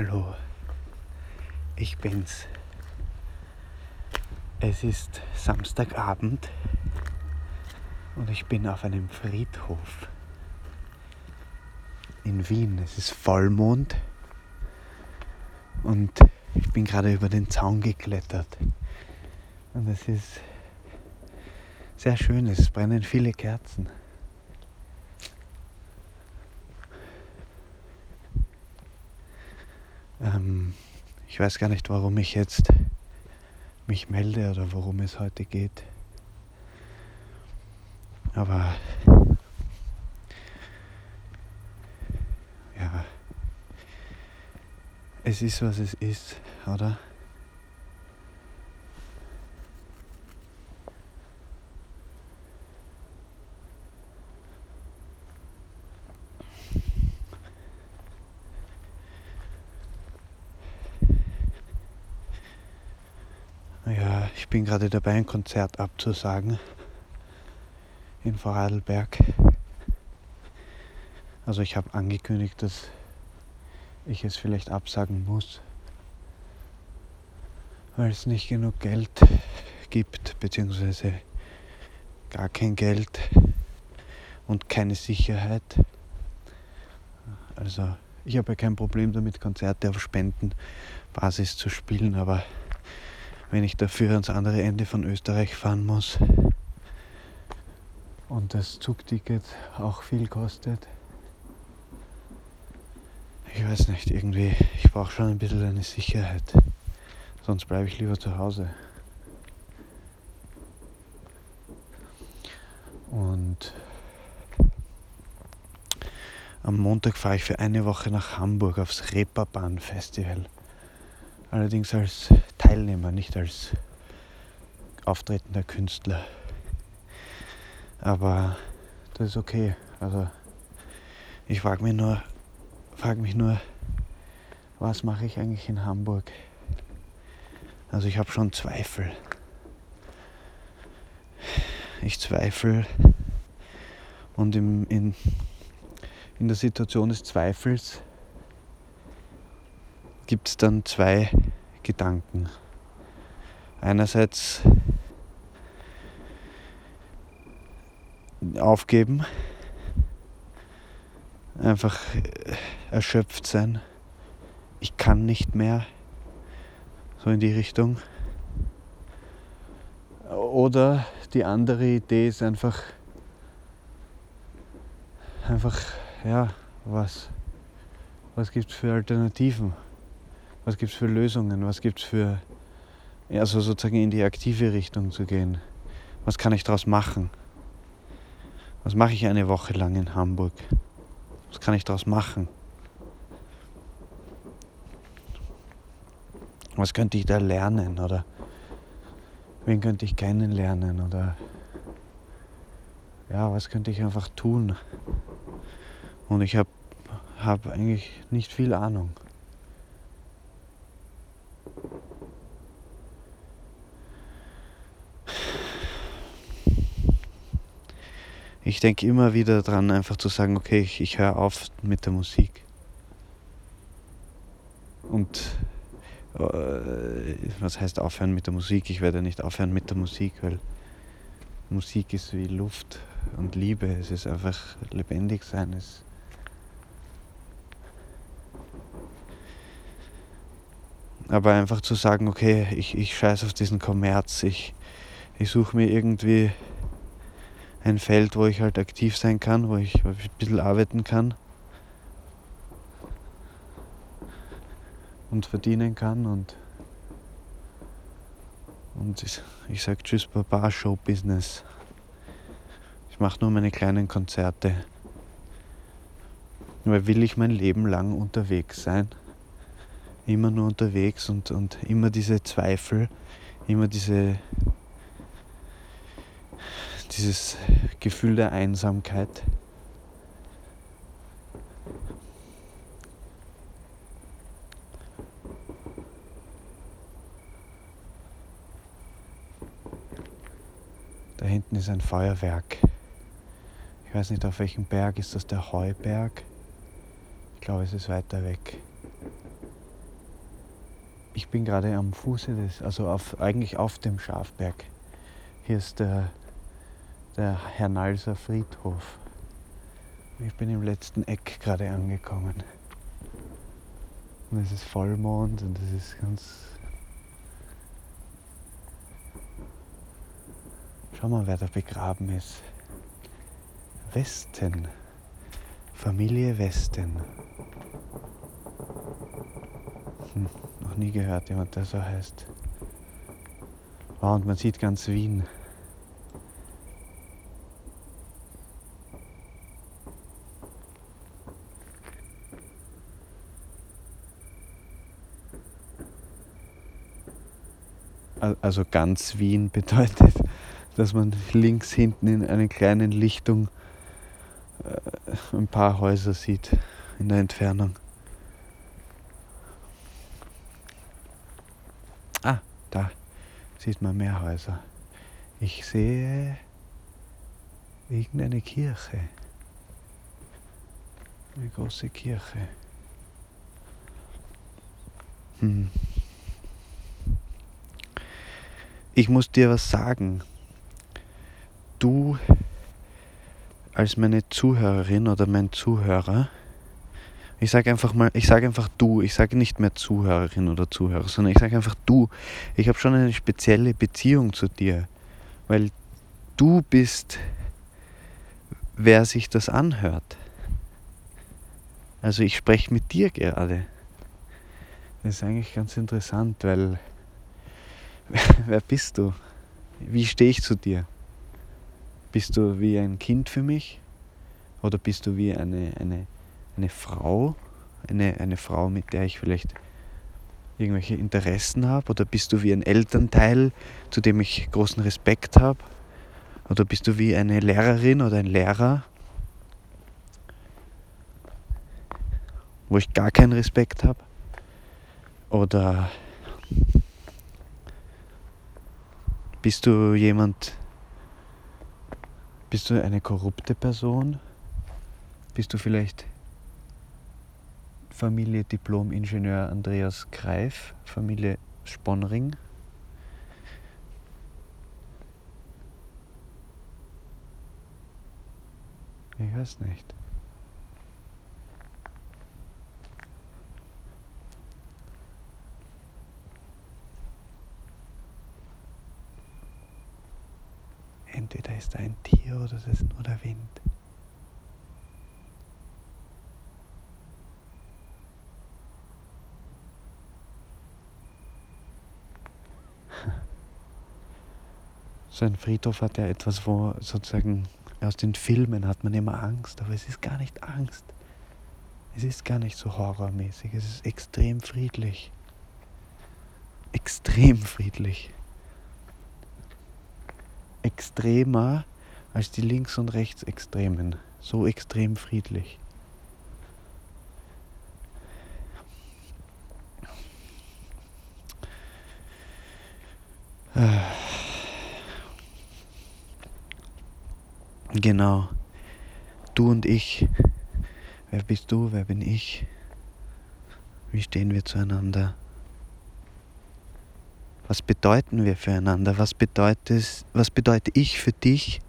Hallo, ich bin's. Es ist Samstagabend und ich bin auf einem Friedhof in Wien. Es ist Vollmond und ich bin gerade über den Zaun geklettert. Und es ist sehr schön, es brennen viele Kerzen. Ähm, ich weiß gar nicht, warum ich jetzt mich melde oder worum es heute geht. Aber ja, es ist, was es ist, oder? Ja, ich bin gerade dabei, ein Konzert abzusagen in Vorarlberg. Also ich habe angekündigt, dass ich es vielleicht absagen muss, weil es nicht genug Geld gibt, beziehungsweise gar kein Geld und keine Sicherheit. Also ich habe ja kein Problem damit, Konzerte auf Spendenbasis zu spielen, aber wenn ich dafür ans andere Ende von Österreich fahren muss und das Zugticket auch viel kostet. Ich weiß nicht, irgendwie, ich brauche schon ein bisschen eine Sicherheit. Sonst bleibe ich lieber zu Hause. Und am Montag fahre ich für eine Woche nach Hamburg aufs Reeperbahn Festival. Allerdings als Teilnehmer, nicht als auftretender Künstler. Aber das ist okay. Also ich frage mich nur, frage mich nur, was mache ich eigentlich in Hamburg? Also ich habe schon Zweifel. Ich zweifle und im, in, in der Situation des Zweifels gibt es dann zwei Gedanken. Einerseits aufgeben, einfach erschöpft sein, ich kann nicht mehr, so in die Richtung. Oder die andere Idee ist einfach, einfach, ja, was, was gibt es für Alternativen? Was gibt es für Lösungen? Was gibt es für, also sozusagen in die aktive Richtung zu gehen? Was kann ich daraus machen? Was mache ich eine Woche lang in Hamburg? Was kann ich daraus machen? Was könnte ich da lernen? Oder wen könnte ich kennenlernen? Oder ja, was könnte ich einfach tun? Und ich habe hab eigentlich nicht viel Ahnung. Ich denke immer wieder dran, einfach zu sagen, okay, ich, ich höre auf mit der Musik. Und äh, was heißt aufhören mit der Musik? Ich werde nicht aufhören mit der Musik, weil Musik ist wie Luft und Liebe. Es ist einfach lebendig sein. Es aber einfach zu sagen, okay, ich, ich scheiße auf diesen Kommerz, ich, ich suche mir irgendwie ein Feld, wo ich halt aktiv sein kann, wo ich ein bisschen arbeiten kann und verdienen kann und und ich, sage Tschüss Baba Show Business. Ich mache nur meine kleinen Konzerte. Weil will ich mein Leben lang unterwegs sein. Immer nur unterwegs und, und immer diese Zweifel, immer diese dieses Gefühl der Einsamkeit. Da hinten ist ein Feuerwerk. Ich weiß nicht auf welchem Berg, ist das der Heuberg? Ich glaube, es ist weiter weg. ich bin gerade am Fuße des, also auf, eigentlich auf dem Schafberg. Hier ist der, der Hernalser Friedhof. Ich bin im letzten Eck gerade angekommen. Und es ist Vollmond und es ist ganz. Schau mal, wer da begraben ist. Westen. Familie Westen. Hm, noch nie gehört, jemand, der so heißt. Wow, und man sieht ganz Wien. Also ganz Wien bedeutet, dass man links hinten in einer kleinen Lichtung äh, ein paar Häuser sieht in der Entfernung. Ah, da sieht man mehr Häuser. Ich sehe irgendeine Kirche. Eine große Kirche. Hm. Ich muss dir was sagen. Du als meine Zuhörerin oder mein Zuhörer, ich sage einfach mal, ich sage einfach du, ich sage nicht mehr Zuhörerin oder Zuhörer, sondern ich sage einfach du. Ich habe schon eine spezielle Beziehung zu dir, weil du bist, wer sich das anhört. Also ich spreche mit dir gerade. Das ist eigentlich ganz interessant, weil wer bist du? Wie stehe ich zu dir? Bist du wie ein Kind für mich? Oder bist du wie eine, eine, eine Frau? Eine, eine Frau, mit der ich vielleicht irgendwelche Interessen habe? Oder bist du wie ein Elternteil, zu dem ich großen Respekt habe? Oder bist du wie eine Lehrerin oder ein Lehrer, wo ich gar keinen Respekt habe? Oder bist du jemand, bist du eine korrupte Person? Bist du vielleicht Familie Diplom-Ingenieur Andreas Greif, Familie Sponring? Ich weiß nicht. Entweder ist da ein Tier oder es ist nur der Wind. So ein Friedhof hat ja etwas, wo sozusagen aus den Filmen hat man immer Angst, aber es ist gar nicht Angst. Es ist gar nicht so horrormäßig, es ist extrem friedlich. Extrem friedlich extremer als die Links- und Rechtsextremen. So extrem friedlich. Genau. Du und ich. Wer bist du? Wer bin ich? Wie stehen wir zueinander? Was bedeuten wir füreinander? Was bedeutet, was bedeute ich für dich?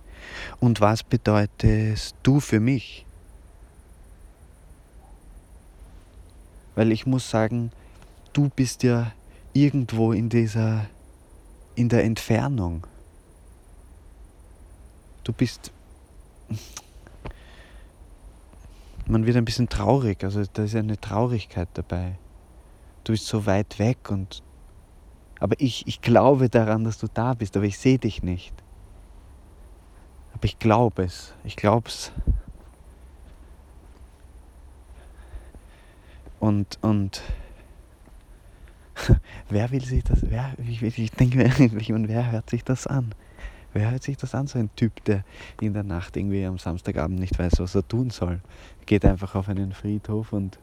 Und was bedeutest du für mich? Weil ich muss sagen, du bist ja irgendwo in dieser, in der Entfernung. Du bist, man wird ein bisschen traurig, also da ist eine Traurigkeit dabei. Du bist so weit weg und aber ich, ich glaube daran, dass du da bist, aber ich sehe dich nicht. Aber ich glaube es. Ich glaube es. Und, und wer will sich das, wer, ich, ich denke mir und wer hört sich das an? Wer hört sich das an, so ein Typ, der in der Nacht irgendwie am Samstagabend nicht weiß, was er tun soll? Geht einfach auf einen Friedhof und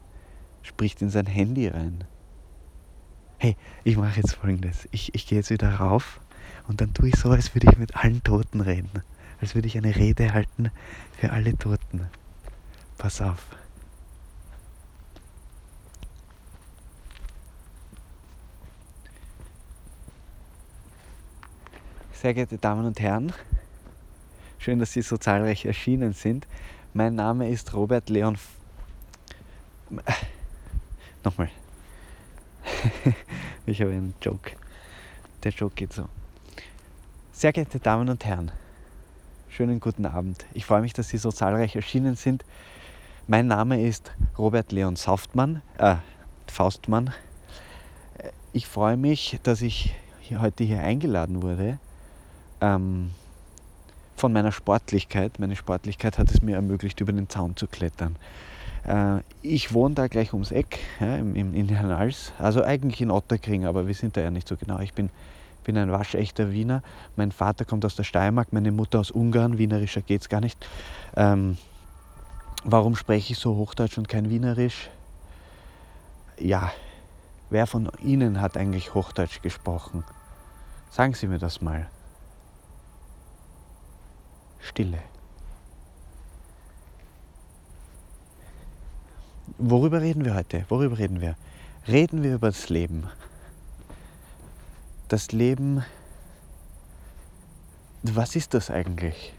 spricht in sein Handy rein hey, ich mache jetzt folgendes. Ich, ich gehe jetzt wieder rauf und dann tue ich so, als würde ich mit allen Toten reden. Als würde ich eine Rede halten für alle Toten. Pass auf. Sehr geehrte Damen und Herren, schön, dass Sie so zahlreich erschienen sind. Mein Name ist Robert Leon. F Nochmal, ich habe einen Joke. Der Joke geht so. Sehr geehrte Damen und Herren, schönen guten Abend. Ich freue mich, dass Sie so zahlreich erschienen sind. Mein Name ist Robert Leon Saftmann, äh, Faustmann. Ich freue mich, dass ich heute hier eingeladen wurde. Ähm, von meiner Sportlichkeit. Meine Sportlichkeit hat es mir ermöglicht, über den Zaun zu klettern. Äh, ich wohne da gleich ums Eck, ja, im, im, in Hernals, also eigentlich in Otterkring, aber wir sind da ja nicht so genau. Ich bin, bin ein waschechter Wiener. Mein Vater kommt aus der Steiermark, meine Mutter aus Ungarn. Wienerischer geht es gar nicht. Ähm, warum spreche ich so Hochdeutsch und kein Wienerisch? Ja, wer von Ihnen hat eigentlich Hochdeutsch gesprochen? Sagen Sie mir das mal. Stille. Worüber reden wir heute? Worüber reden wir? Reden wir über das Leben. Das Leben, was ist das eigentlich?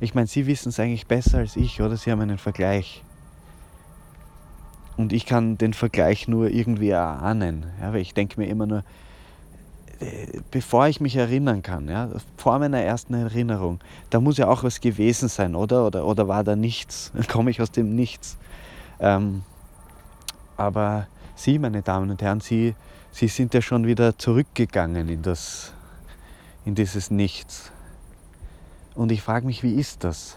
Ich meine, Sie wissen es eigentlich besser als ich, oder? Sie haben einen Vergleich. Und ich kann den Vergleich nur irgendwie erahnen. Ja, weil ich denke mir immer nur, bevor ich mich erinnern kann, ja, vor meiner ersten Erinnerung, da muss ja auch was gewesen sein, oder? Oder, oder war da nichts? Dann komme ich aus dem Nichts. Ähm, aber Sie, meine Damen und Herren, Sie, Sie sind ja schon wieder zurückgegangen in, das, in dieses Nichts. Und ich frage mich, wie ist das?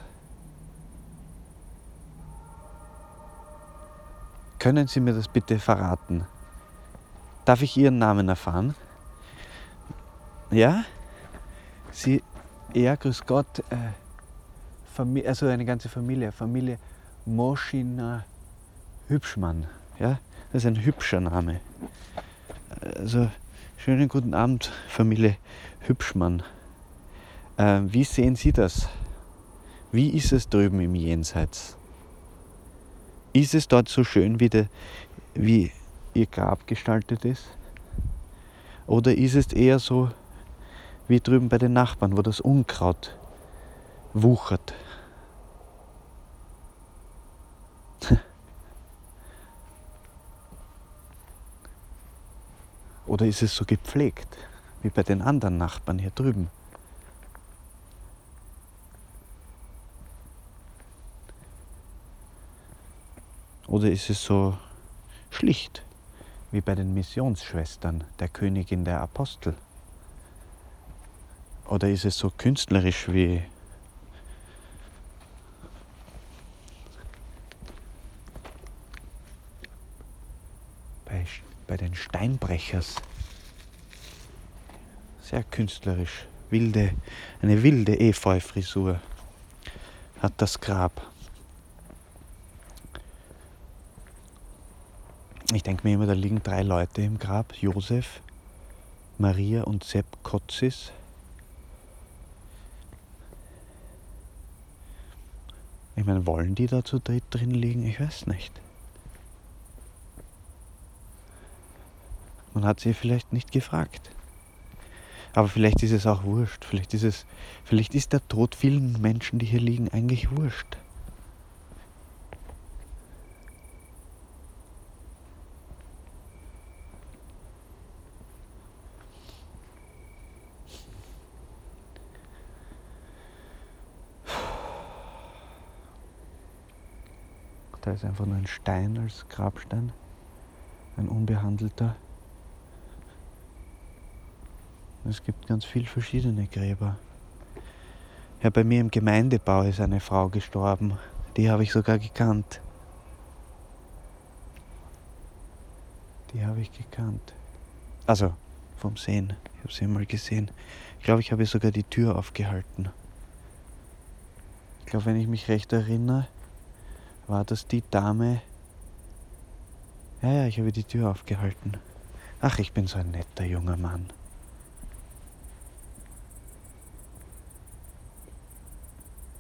Können Sie mir das bitte verraten? Darf ich Ihren Namen erfahren? Ja? Sie, ja, grüß Gott, äh, also eine ganze Familie, Familie Moschina Hübschmann. Ja? Das ist ein hübscher Name. Also, schönen guten Abend, Familie Hübschmann. Äh, wie sehen Sie das? Wie ist es drüben im Jenseits? Ist es dort so schön, wie, de, wie Ihr Grab gestaltet ist? Oder ist es eher so, wie drüben bei den Nachbarn, wo das Unkraut wuchert. Oder ist es so gepflegt, wie bei den anderen Nachbarn hier drüben? Oder ist es so schlicht, wie bei den Missionsschwestern der Königin der Apostel? Oder ist es so künstlerisch wie bei, den Steinbrechers? Sehr künstlerisch. Wilde, eine wilde Efeu-Frisur hat das Grab. Ich denke mir immer, da liegen drei Leute im Grab. Josef, Maria und Sepp Kotzis. Ich meine, wollen die da zu dritt drin liegen? Ich weiß nicht. Man hat sie vielleicht nicht gefragt. Aber vielleicht ist es auch wurscht. Vielleicht ist, es, vielleicht ist der Tod vielen Menschen, die hier liegen, eigentlich wurscht. Da ist einfach nur ein Stein als Grabstein, ein unbehandelter. Es gibt ganz viele verschiedene Gräber. Ja, bei mir im Gemeindebau ist eine Frau gestorben. Die habe ich sogar gekannt. Die habe ich gekannt. Also vom Sehen. Ich habe sie mal gesehen. Ich glaube, ich habe sogar die Tür aufgehalten. Ich glaube, wenn ich mich recht erinnere, war das die Dame. Ja, ja, ich habe die Tür aufgehalten. Ach, ich bin so ein netter junger Mann.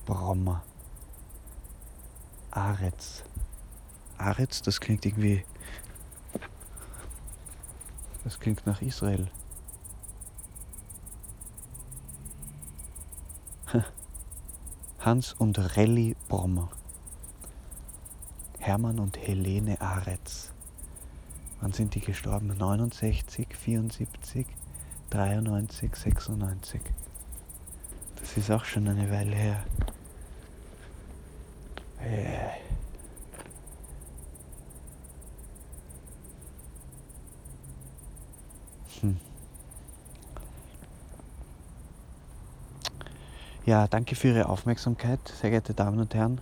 Brommer. Aretz. Aretz, das klingt irgendwie. Das klingt nach Israel. Hans und Relly Brommer. Hermann und Helene Aretz. Wann sind die gestorben? 69, 74, 93, 96. Das ist auch schon eine Weile her. Hm. Ja, danke für Ihre Aufmerksamkeit, sehr geehrte Damen und Herren.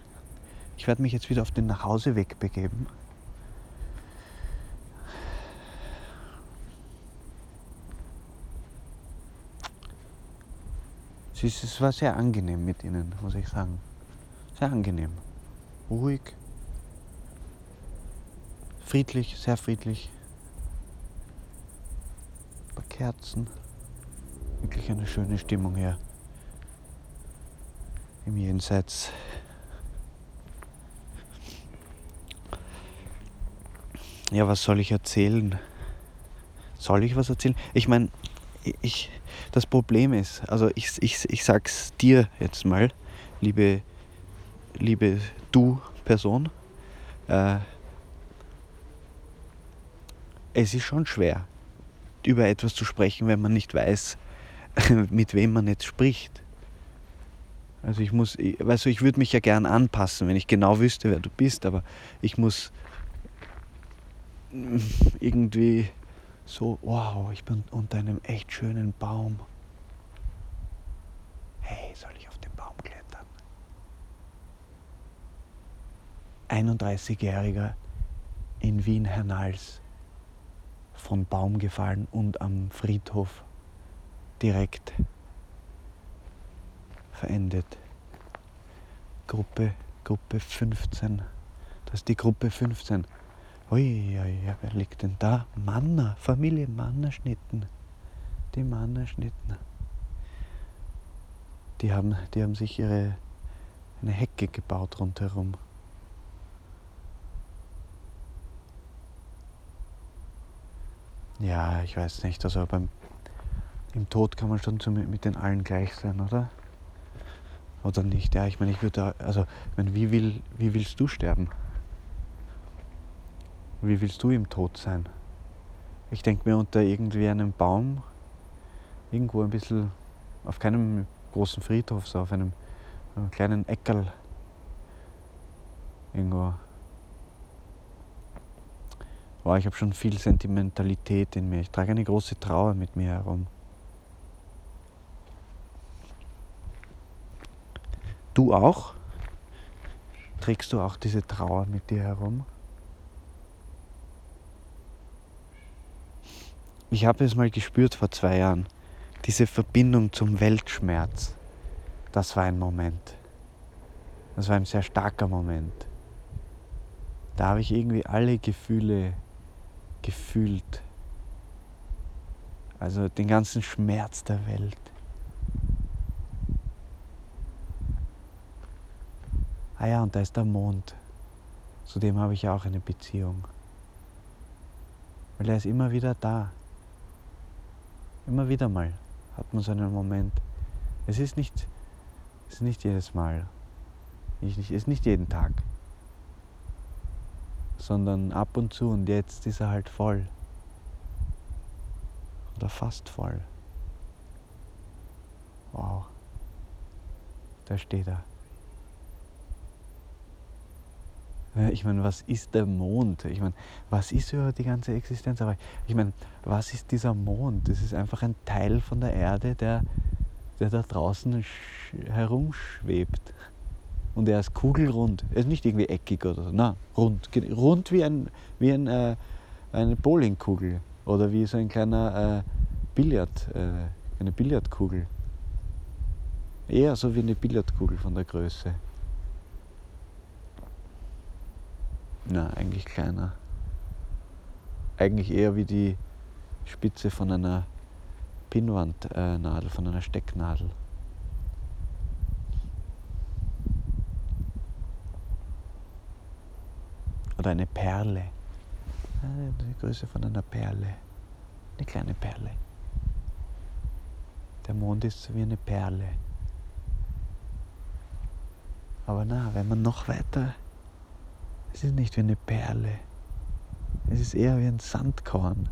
Ich werde mich jetzt wieder auf den Nachhauseweg begeben. Es war sehr angenehm mit Ihnen, muss ich sagen. Sehr angenehm. Ruhig. Friedlich, sehr friedlich. Ein paar Kerzen. Wirklich eine schöne Stimmung hier. Im Jenseits. Ja, was soll ich erzählen? Soll ich was erzählen? Ich meine, ich, das Problem ist, also ich, ich, ich sag's dir jetzt mal, liebe, liebe du Person, äh, es ist schon schwer, über etwas zu sprechen, wenn man nicht weiß, mit wem man jetzt spricht. Also ich muss, du, ich würde mich ja gern anpassen, wenn ich genau wüsste, wer du bist, aber ich muss irgendwie so, wow, ich bin unter einem echt schönen Baum. Hey, soll ich auf den Baum klettern? 31-Jähriger in Wien-Hernals von Baum gefallen und am Friedhof direkt verendet. Gruppe, Gruppe 15. Das ist die Gruppe 15. Ui, ui, wer liegt denn da? Manner, Familie Mannerschnitten. Die Mannerschnitten. Die haben, die haben sich ihre eine Hecke gebaut rundherum. Ja, ich weiß nicht. Also beim im Tod kann man schon mit den allen gleich sein, oder? Oder nicht? Ja, ich meine, ich würde, also, ich meine, wie, will, wie willst du sterben? Wie willst du im Tod sein? Ich denke mir unter irgendwie einem Baum, irgendwo ein bisschen, auf keinem großen Friedhof, so auf einem, einem kleinen Eckerl. Irgendwo. Wow, ich habe schon viel Sentimentalität in mir. Ich trage eine große Trauer mit mir herum. Du auch? Trägst du auch diese Trauer mit dir herum? Ich habe es mal gespürt vor zwei Jahren. Diese Verbindung zum Weltschmerz. Das war ein Moment. Das war ein sehr starker Moment. Da habe ich irgendwie alle Gefühle gefühlt. Also den ganzen Schmerz der Welt. Ah ja, und da ist der Mond. Zu dem habe ich auch eine Beziehung. Weil er ist immer wieder da. Immer wieder mal hat man so einen Moment. Es ist nicht, es ist nicht jedes Mal. Es ist nicht jeden Tag. Sondern ab und zu und jetzt ist er halt voll. Oder fast voll. Wow. Da steht er. Ich meine, was ist der Mond? Ich meine, was ist überhaupt die ganze Existenz? Aber ich meine, was ist dieser Mond? Das ist einfach ein Teil von der Erde, der, der da draußen herumschwebt. Und er ist kugelrund. Er ist nicht irgendwie eckig oder so. Nein, rund. Rund wie, ein, wie ein, äh, eine Bowlingkugel. Oder wie so ein kleiner äh, Billard, äh, eine Billardkugel. Eher so wie eine Billardkugel von der Größe. Na, eigentlich kleiner. Eigentlich eher wie die Spitze von einer Pinnwandnadel, von einer Stecknadel. Oder eine Perle. Die Größe von einer Perle. Eine kleine Perle. Der Mond ist wie eine Perle. Aber na, wenn man noch weiter, es ist nicht wie eine Perle, es ist eher wie ein Sandkorn.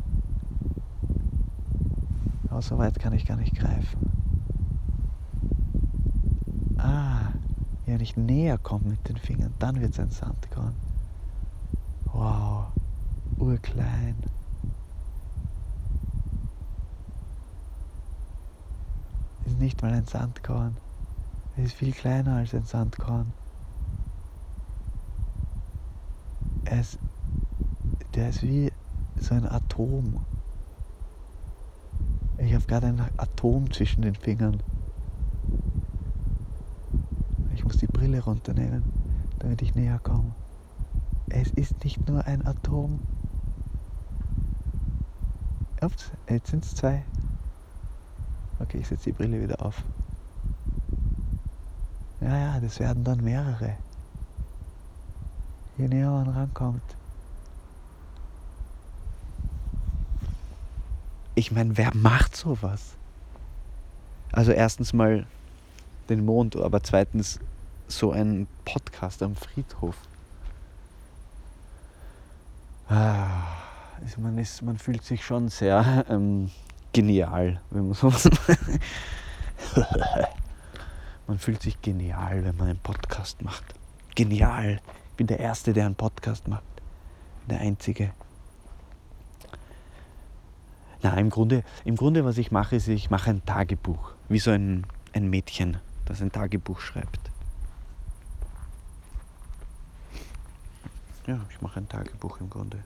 Aber so weit kann ich gar nicht greifen. Ah, wenn ich näher komme mit den Fingern, dann wird es ein Sandkorn. Wow, urklein. Ist nicht mal ein Sandkorn. Es ist viel kleiner als ein Sandkorn. Er der ist wie so ein Atom. Ich habe gerade ein Atom zwischen den Fingern. Ich muss die Brille runternehmen, damit ich näher komme. Es ist nicht nur ein Atom. Ups, jetzt sind es zwei. Okay, ich setze die Brille wieder auf. Ja, ja, das werden dann mehrere. Je näher man rankommt. Ich meine, wer macht sowas? Also erstens mal den Mond, aber zweitens so ein Podcast am Friedhof. Ah, man, ist, man fühlt sich schon sehr ähm, genial, wenn man sowas Man fühlt sich genial, wenn man einen Podcast macht. Genial. Ich bin der Erste, der einen Podcast macht. Der Einzige. Na, im Grunde, im Grunde, was ich mache, ist, ich mache ein Tagebuch. Wie so ein, ein Mädchen, das ein Tagebuch schreibt. Ja, ich mache ein Tagebuch im Grunde.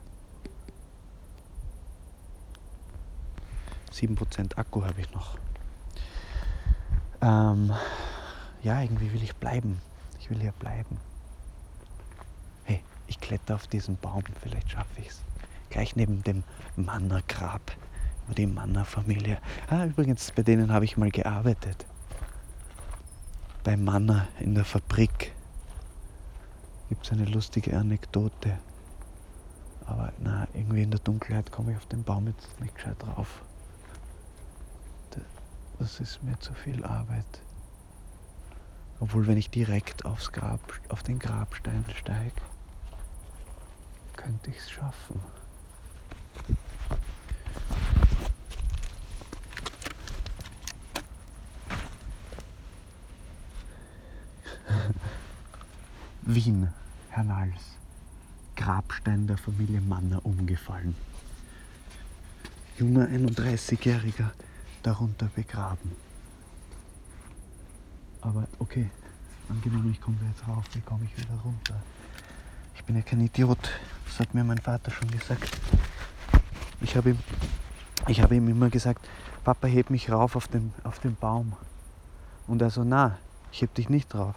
7% Akku habe ich noch. Ähm, ja, irgendwie will ich bleiben. Ich will hier bleiben. Hey, ich kletter auf diesen Baum, vielleicht schaffe ich es. Gleich neben dem Mannergrab, die Manner-Familie. Ah, übrigens, bei denen habe ich mal gearbeitet. Bei Manner in der Fabrik gibt es eine lustige Anekdote. Aber na, irgendwie in der Dunkelheit komme ich auf den Baum jetzt nicht gescheit drauf. Das ist mir zu viel Arbeit. Obwohl, wenn ich direkt aufs Grab, auf den Grabstein steige, könnte ich es schaffen. Wien, Hernals. Grabstein der Familie Manner umgefallen. Junger 31-Jähriger darunter begraben. Aber okay, angenommen, ich komme jetzt rauf, wie komme ich wieder runter? Ich bin ja kein Idiot, das hat mir mein Vater schon gesagt. Ich habe ihm, ich habe ihm immer gesagt, Papa, heb mich rauf auf den, auf den Baum. Und er so, na, ich heb dich nicht drauf.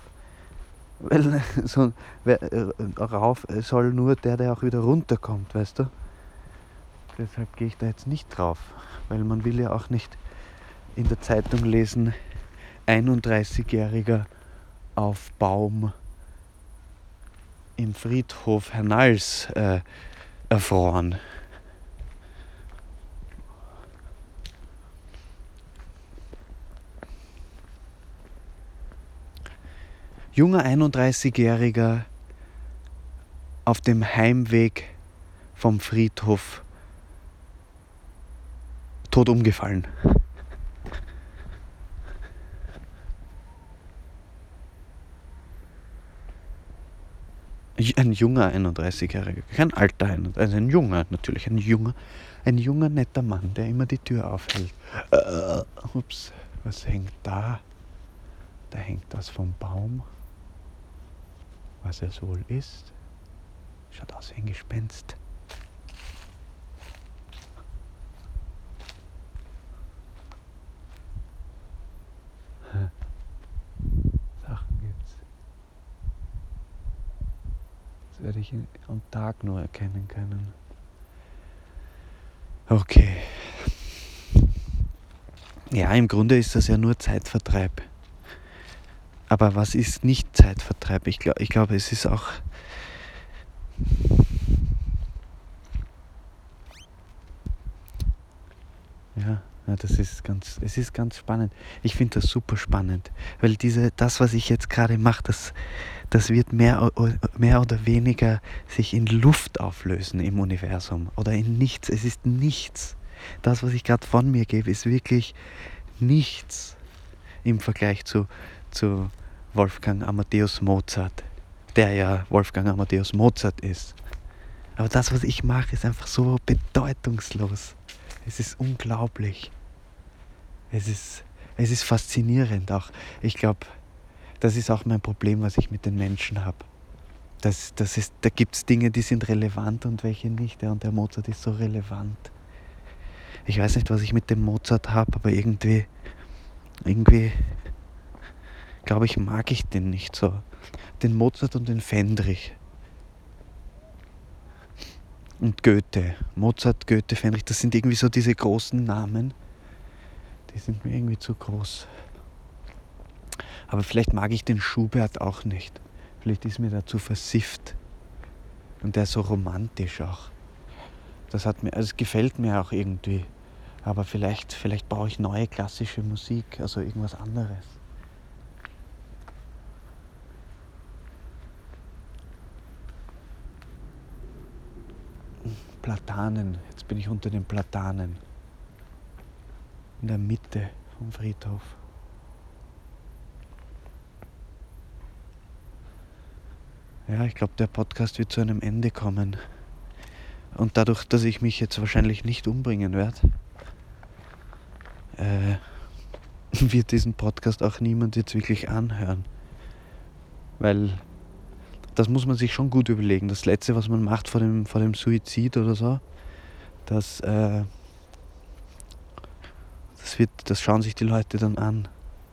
Weil so, wer, äh, rauf soll nur der, der auch wieder runterkommt, weißt du? Deshalb gehe ich da jetzt nicht drauf, weil man will ja auch nicht in der Zeitung lesen, 31-Jähriger auf Baum im Friedhof Hernals äh, erfroren. Junger 31-Jähriger auf dem Heimweg vom Friedhof tot umgefallen. Ein junger 31-Jähriger, kein alter, also ein junger, natürlich ein junger, ein junger netter Mann, der immer die Tür aufhält. Uh, ups, was hängt da? Da hängt was vom Baum. Was es wohl ist. Schaut aus wie ein Gespenst. werde ich am Tag nur erkennen können. Okay. Ja, im Grunde ist das ja nur Zeitvertreib. Aber was ist nicht Zeitvertreib? Ich glaube, ich glaub, es ist auch. Ja, Ja, das ist ganz, es ist ganz spannend. Ich finde das super spannend, weil diese, das, was ich jetzt gerade mache, das, das wird mehr, mehr oder weniger sich in Luft auflösen im Universum oder in nichts. Es ist nichts. Das, was ich gerade von mir gebe, ist wirklich nichts im Vergleich zu, zu Wolfgang Amadeus Mozart, der ja Wolfgang Amadeus Mozart ist. Aber das, was ich mache, ist einfach so bedeutungslos. Es ist unglaublich. Es ist, es ist faszinierend auch. Ich glaube, das ist auch mein Problem, was ich mit den Menschen habe. Das, das ist, da gibt es Dinge, die sind relevant und welche nicht. Ja, und der Mozart ist so relevant. Ich weiß nicht, was ich mit dem Mozart habe, aber irgendwie, irgendwie, glaube ich, mag ich den nicht so. Den Mozart und den Fendrich. Und Goethe. Mozart, Goethe, Fendrich, das sind irgendwie so diese großen Namen. Die sind mir irgendwie zu groß. Aber vielleicht mag ich den Schubert auch nicht. Vielleicht ist mir der zu versifft. Und der ist so romantisch auch. Das hat mir, also es gefällt mir auch irgendwie. Aber vielleicht, vielleicht brauche ich neue klassische Musik, also irgendwas anderes. Platanen, jetzt bin ich unter den Platanen. In der Mitte vom Friedhof. Ja, ich glaube, der Podcast wird zu einem Ende kommen. Und dadurch, dass ich mich jetzt wahrscheinlich nicht umbringen werde, äh, wird diesen Podcast auch niemand jetzt wirklich anhören. Weil das muss man sich schon gut überlegen. Das Letzte, was man macht vor dem, vor dem Suizid oder so, das, äh, das, wird, das schauen sich die Leute dann an.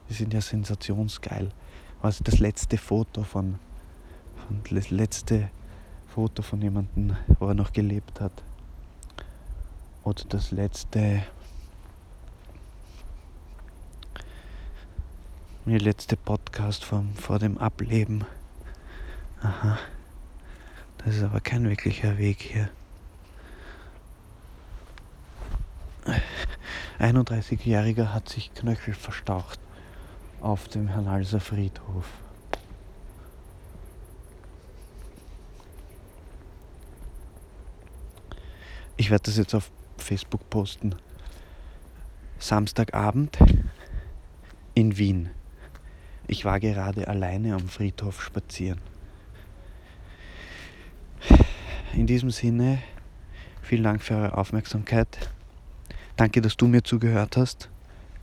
Die sind ja sensationsgeil. Also das letzte Foto von und das letzte Foto von jemandem, wo er noch gelebt hat. Oder das letzte, der letzte Podcast vom, vor dem Ableben. Aha. Das ist aber kein wirklicher Weg hier. 31-Jähriger hat sich Knöchel verstaucht auf dem Herrnhalser Friedhof. Ich werde das jetzt auf Facebook posten. Samstagabend in Wien. Ich war gerade alleine am Friedhof spazieren. In diesem Sinne, vielen Dank für eure Aufmerksamkeit. Danke, dass du mir zugehört hast.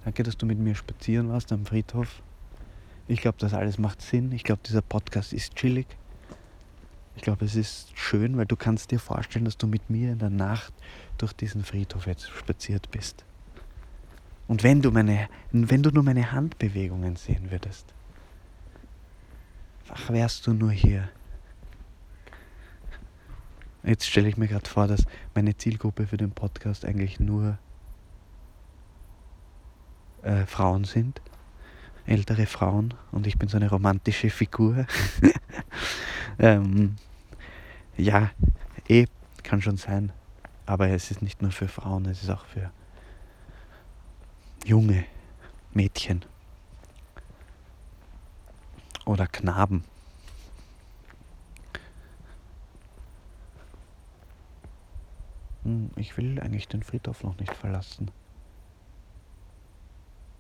Danke, dass du mit mir spazieren warst am Friedhof. Ich glaube, das alles macht Sinn. Ich glaube, dieser Podcast ist chillig. Ich glaube, es ist schön, weil du kannst dir vorstellen, dass du mit mir in der Nacht durch diesen Friedhof jetzt spaziert bist. Und wenn du, meine, wenn du nur meine Handbewegungen sehen würdest, ach, wärst du nur hier. Jetzt stelle ich mir gerade vor, dass meine Zielgruppe für den Podcast eigentlich nur äh, Frauen sind, ältere Frauen, und ich bin so eine romantische Figur. ähm, ja, eh, kann schon sein. Aber es ist nicht nur für Frauen, es ist auch für junge Mädchen oder Knaben. Ich will eigentlich den Friedhof noch nicht verlassen.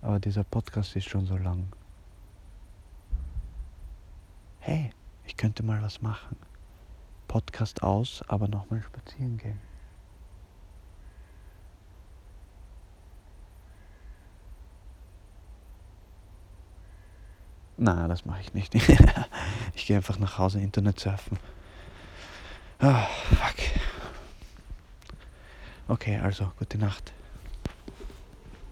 Aber dieser Podcast ist schon so lang. Hey, ich könnte mal was machen. Podcast aus, aber nochmal spazieren gehen. Na, das mache ich nicht. ich gehe einfach nach Hause Internet surfen. Oh, fuck. Okay, also gute Nacht.